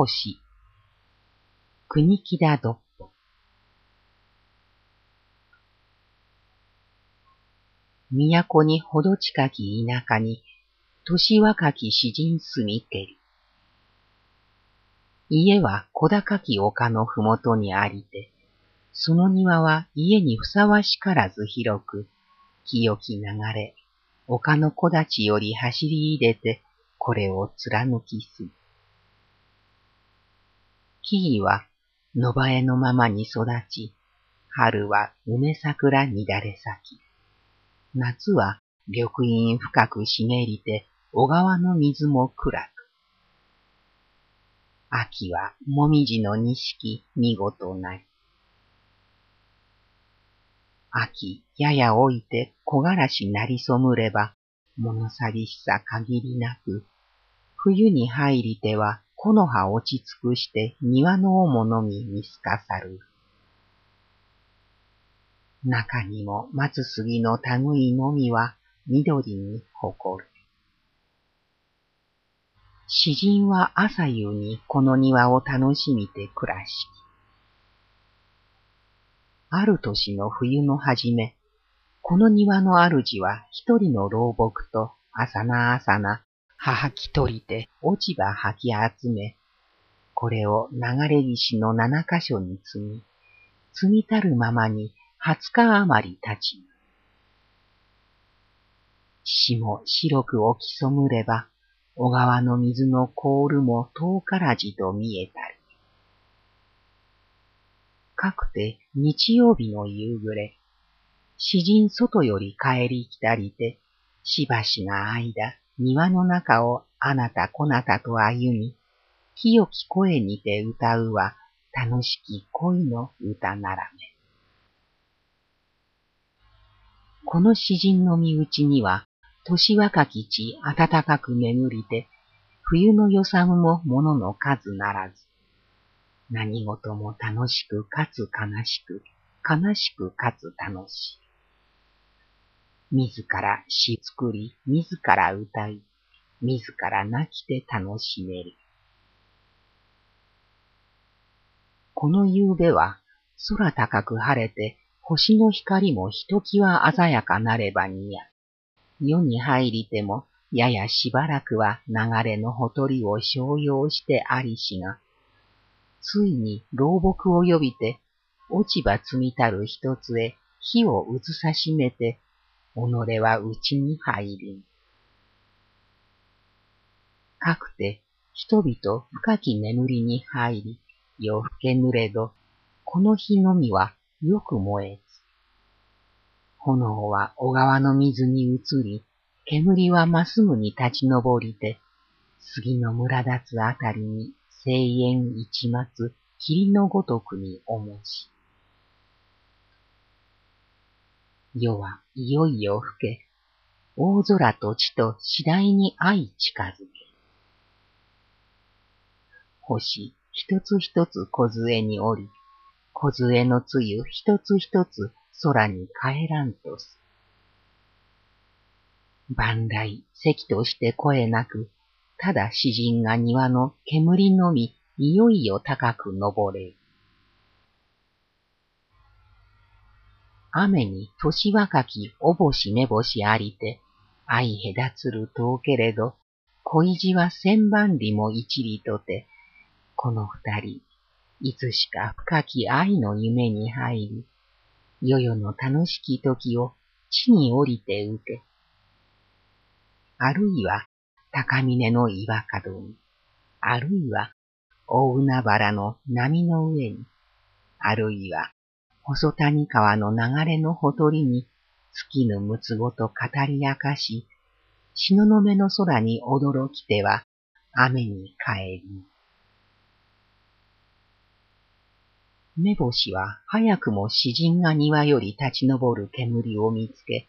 星。国木田どっぽ。都にほど近き田舎に、年若き詩人住みけり。家は小高き丘のふもとにありて、その庭は家にふさわしからず広く、清き流れ、丘の木立より走り入れて、これを貫きす。木々は野生えのままに育ち、春は梅桜乱れ咲き、夏は緑蔭深く茂りて、小川の水も暗く。秋はもみじの錦見事ない。秋やや老いて木枯らしなりそむれば、物寂しさ限りなく、冬に入りては木の葉落ち尽くして庭の主のみ見透かさる。中にも松杉の類のみは緑に誇る。詩人は朝夕にこの庭を楽しみて暮らし、ある年の冬の初め、この庭の主は一人の老木と朝な朝な母きとりて落ち葉吐き集め、これを流れ岸の七箇所に積み、積みたるままに二十日余り経ち、死も白く起きそむれば、小川の水の凍るも遠からじと見えたり。かくて日曜日の夕暮れ、詩人外より帰り来たりて、しばしな間、庭の中をあなたこなたと歩み、清き声にて歌うは楽しき恋の歌ならめ。この詩人の身内には、年若き地暖かく巡りて、冬の予算もものの数ならず。何事も楽しくかつ悲しく、悲しくかつ楽しい。自ら詩作り、自ら歌い、自ら泣きて楽しめる。この夕べは空高く晴れて星の光もひときわ鮮やかなればにや。夜に入りても、ややしばらくは流れのほとりを商用してありしが、ついに老木を呼びて、落ち葉積みたる一つへ火を移さしめて、己は内に入りん。かくて人々深き眠りに入り、夜更けぬれど、この日のみはよく燃えつ。炎は小川の水に移り、煙はまっすぐに立ち上りて、杉の村立つあたりに声援一末、霧のごとくに重し。夜はいよいよ更け、大空と地と次第に愛近づけ。星一つ一つ小杖に降り、小杖のつゆ一つ一つ空に帰らんとす。万来、席として声なく、ただ詩人が庭の煙のみ、いよいよ高く登れる。雨に年若きおぼしめぼしありて、相隔つる遠けれど、恋路は千万里も一里とて、この二人、いつしか深き愛の夢に入り、世々の楽しき時を地に降りて受け、あるいは高峰の岩角に、あるいは大海原の波の上に、あるいは細谷川の流れのほとりに、月のむつごと語り明かし、篠の目の空に驚きては雨に帰り。目星は早くも詩人が庭より立ち上る煙を見つけ、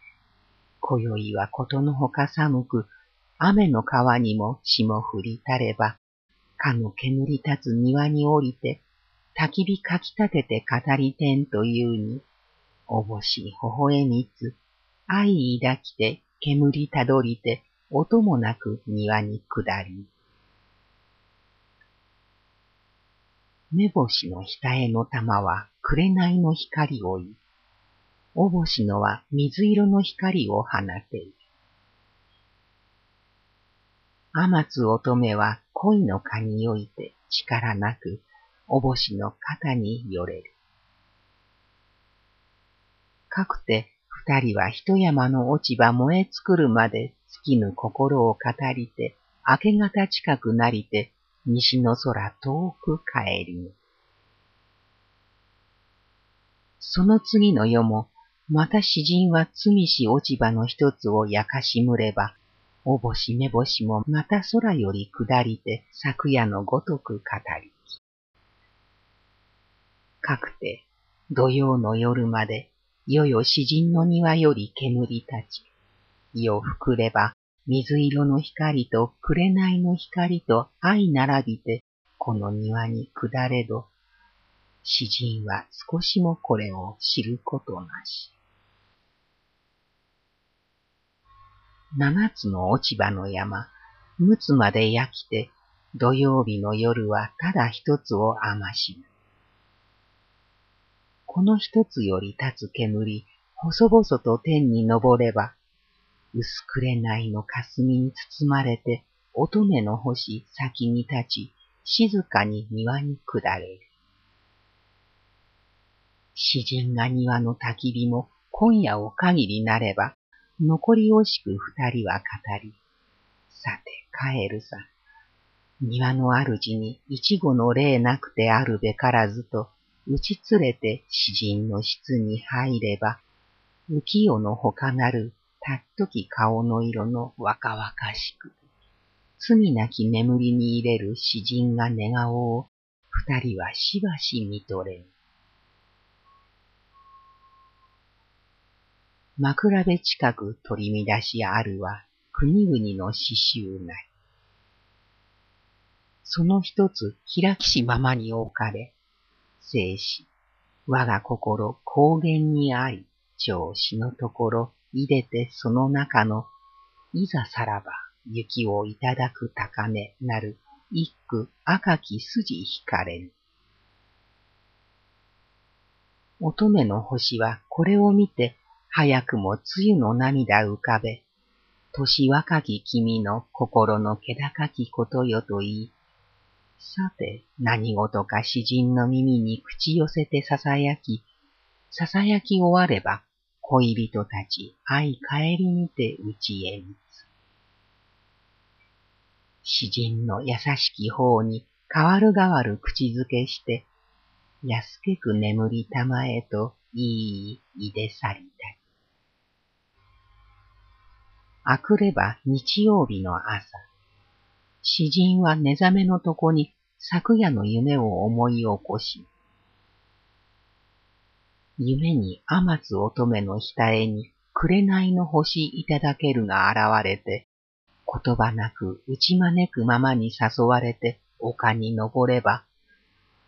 今宵はことのほか寒く、雨の川にも霜降りたれば、かの煙立つ庭に降りて、焚き火かき立てて語りてんというに、おぼし微笑みつ、愛抱きて煙たどりて、音もなく庭に下り。目星の額の玉は紅の光をい、お星のは水色の光を放ている。天津乙女は恋の蚊において力なく、お星の肩によれる。かくて二人は一山の落ち葉燃え尽くるまで尽きぬ心を語りて、明け方近くなりて、西の空遠く帰りぬ。その次の夜も、また詩人は罪し落ち葉の一つを焼かしむれば、お星め星もまた空より下りて昨夜のごとく語り。かくて土曜の夜まで、よよ詩人の庭より煙立ち、夜膨れば水色の光と紅の光と相並びて、この庭に下れど、詩人は少しもこれを知ることなし。七つの落ち葉の山、六つまで焼きて、土曜日の夜はただ一つを余し。この一つより立つ煙、細々と天に昇れば、薄紅の霞に包まれて、乙女の星先に立ち、静かに庭に下れる。詩人が庭の焚き火も今夜を限りなれば、残り惜しく二人は語り、さて帰るさ。庭の主に一語の礼なくてあるべからずと、打ち連れて詩人の室に入れば、浮世の他なるたっとき顔の色の若々しく、罪なき眠りに入れる詩人が寝顔を、二人はしばし見とれん。枕辺近く取り乱しあるは国々の詩集ない。その一つ開きしままに置かれ、生死、我が心高原にあり、調子のところ入れてその中の、いざさらば雪をいただく高根なる一句赤き筋引かれぬ。乙女の星はこれを見て早くも梅雨の涙浮かべ、年若き君の心の気高きことよと言い、さて何事か詩人の耳に口寄せて囁き、囁き終われば恋人たち愛帰りにて打ちへみつ。詩人の優しき方に変わる変わる口づけして、安けく眠りたまえといいいで去りたい。あくれば日曜日の朝、詩人は寝覚めのとこに昨夜の夢を思い起こし、夢に天津乙女の額に紅の星いただけるが現れて、言葉なく打ち招くままに誘われて丘に登れば、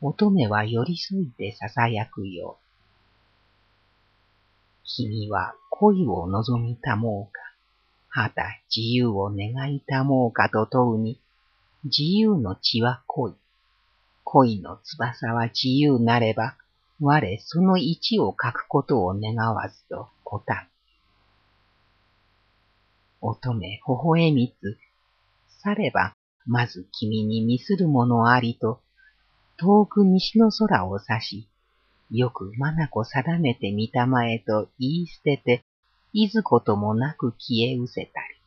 乙女は寄り添いて囁くよ。君は恋を望みたもうか、はた自由を願いたもうかと問うに、自由の血は恋。恋の翼は自由なれば、我その一を書くことを願わずと答え。乙女微笑みつ、されば、まず君に見するものありと、遠く西の空を指し、よく眼定めてみたまえと言い捨てて、いずこともなく消え失せたり。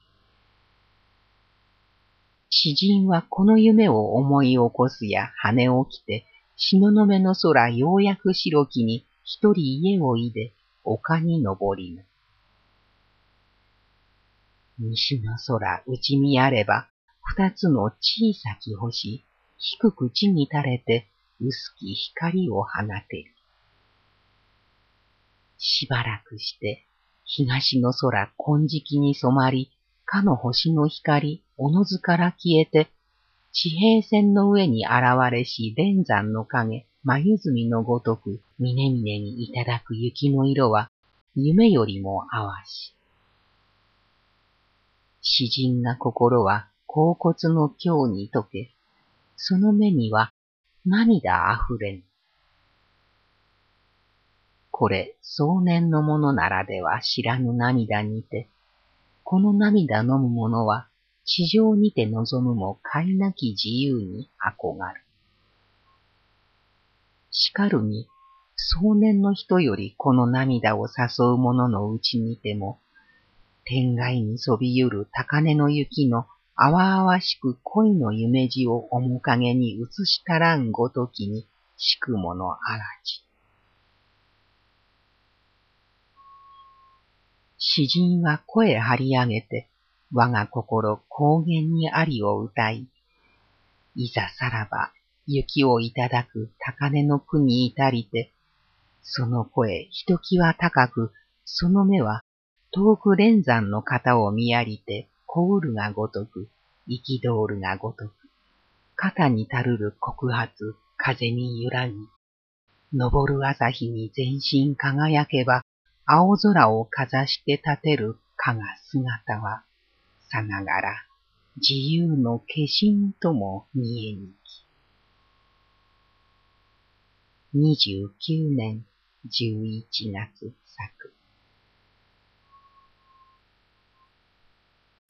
詩人はこの夢を思い起こすや羽起きて、東雲の空ようやく白きに一人家をいで丘に登りぬ。西の空内見あれば二つの小さき星低く地に垂れて薄き光を放てる。しばらくして東の空金色に染まり、かの星の光おのずから消えて地平線の上に現れし連山の影、眉墨のごとく、峰々にいただく雪の色は、夢よりも淡し。詩人な心は、甲骨の京に溶け、その目には、涙あふれん。これ、壮年のものならでは知らぬ涙にて、この涙飲む者は、地上にて望むも快なき自由に憧る。しかるに、壮年の人よりこの涙を誘う者のうちにても、天外にそびゆる高根の雪のあわあわしく恋の夢路を面影に映したらんごときにしくものあらじ。詩人は声張り上げて、我が心高原にありを歌い、いざさらば雪をいただく高根の区に至りて、その声ひときわ高く、その目は遠く連山の方を見やりて、こうるがごとく、憤るがごとく、肩にたるる告発、風に揺らぎ、昇る朝日に全身輝けば、青空をかざして立てる蚊が姿は、さながら自由の化身とも見えにき。二十九年十一月作。